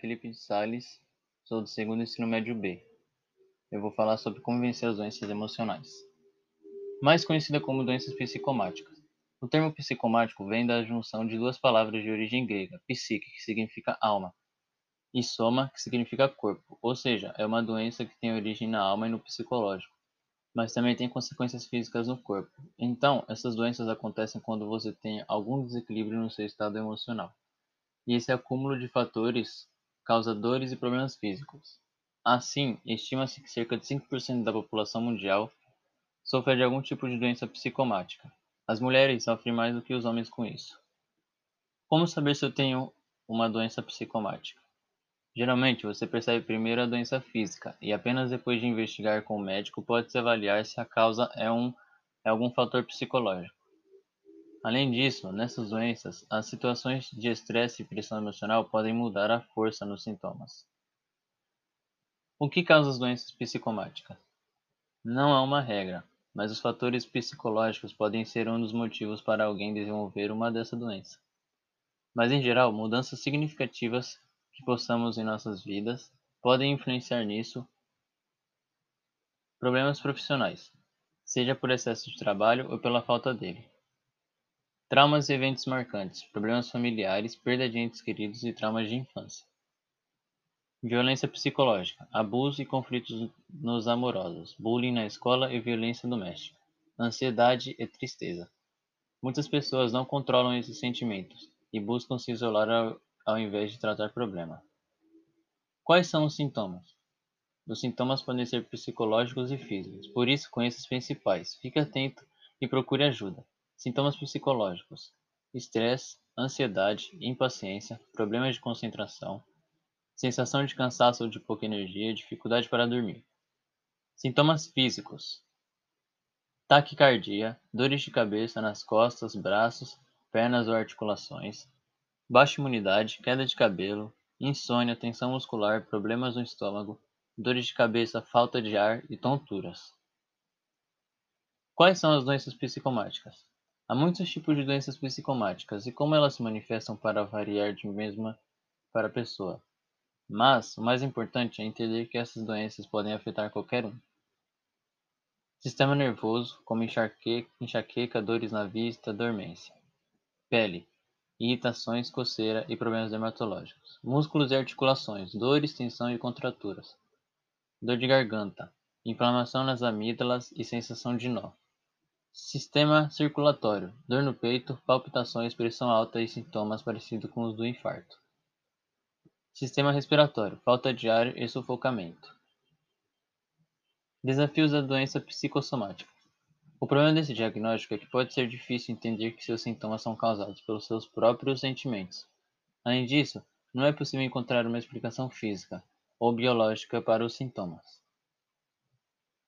Felipe de Sales, sou do segundo ensino médio B. Eu vou falar sobre como vencer as doenças emocionais, mais conhecida como doenças psicomáticas. O termo psicomático vem da junção de duas palavras de origem grega, psique, que significa alma, e soma, que significa corpo, ou seja, é uma doença que tem origem na alma e no psicológico, mas também tem consequências físicas no corpo. Então, essas doenças acontecem quando você tem algum desequilíbrio no seu estado emocional e esse acúmulo de fatores causa dores e problemas físicos. Assim, estima-se que cerca de 5% da população mundial sofre de algum tipo de doença psicomática. As mulheres sofrem mais do que os homens com isso. Como saber se eu tenho uma doença psicomática? Geralmente, você percebe primeiro a doença física e apenas depois de investigar com o médico pode-se avaliar se a causa é, um, é algum fator psicológico. Além disso, nessas doenças, as situações de estresse e pressão emocional podem mudar a força nos sintomas. O que causa as doenças psicomáticas? Não há uma regra, mas os fatores psicológicos podem ser um dos motivos para alguém desenvolver uma dessa doença. Mas em geral, mudanças significativas que possamos em nossas vidas podem influenciar nisso. Problemas profissionais, seja por excesso de trabalho ou pela falta dele. Traumas e eventos marcantes, problemas familiares, perda de entes queridos e traumas de infância. Violência psicológica, abuso e conflitos nos amorosos, bullying na escola e violência doméstica, ansiedade e tristeza. Muitas pessoas não controlam esses sentimentos e buscam se isolar ao, ao invés de tratar problema. Quais são os sintomas? Os sintomas podem ser psicológicos e físicos, por isso conheça os principais. Fique atento e procure ajuda. Sintomas psicológicos: estresse, ansiedade, impaciência, problemas de concentração, sensação de cansaço ou de pouca energia, dificuldade para dormir. Sintomas físicos: taquicardia, dores de cabeça nas costas, braços, pernas ou articulações, baixa imunidade, queda de cabelo, insônia, tensão muscular, problemas no estômago, dores de cabeça, falta de ar e tonturas. Quais são as doenças psicomáticas? Há muitos tipos de doenças psicomáticas e como elas se manifestam para variar de mesma para pessoa. Mas o mais importante é entender que essas doenças podem afetar qualquer um. Sistema nervoso, como enxaqueca, enxaqueca dores na vista, dormência. Pele, irritações, coceira e problemas dermatológicos. Músculos e articulações, dores, tensão e contraturas. Dor de garganta, inflamação nas amígdalas e sensação de nó. Sistema circulatório: dor no peito, palpitações, pressão alta e sintomas parecidos com os do infarto. Sistema respiratório: falta de ar e sufocamento. Desafios da doença psicossomática. O problema desse diagnóstico é que pode ser difícil entender que seus sintomas são causados pelos seus próprios sentimentos. Além disso, não é possível encontrar uma explicação física ou biológica para os sintomas.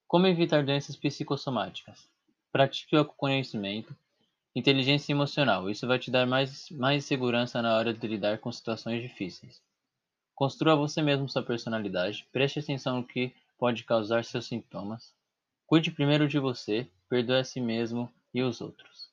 Como evitar doenças psicossomáticas? Pratique o autoconhecimento, inteligência emocional. Isso vai te dar mais, mais segurança na hora de lidar com situações difíceis. Construa você mesmo sua personalidade. Preste atenção no que pode causar seus sintomas. Cuide primeiro de você, perdoe a si mesmo e os outros.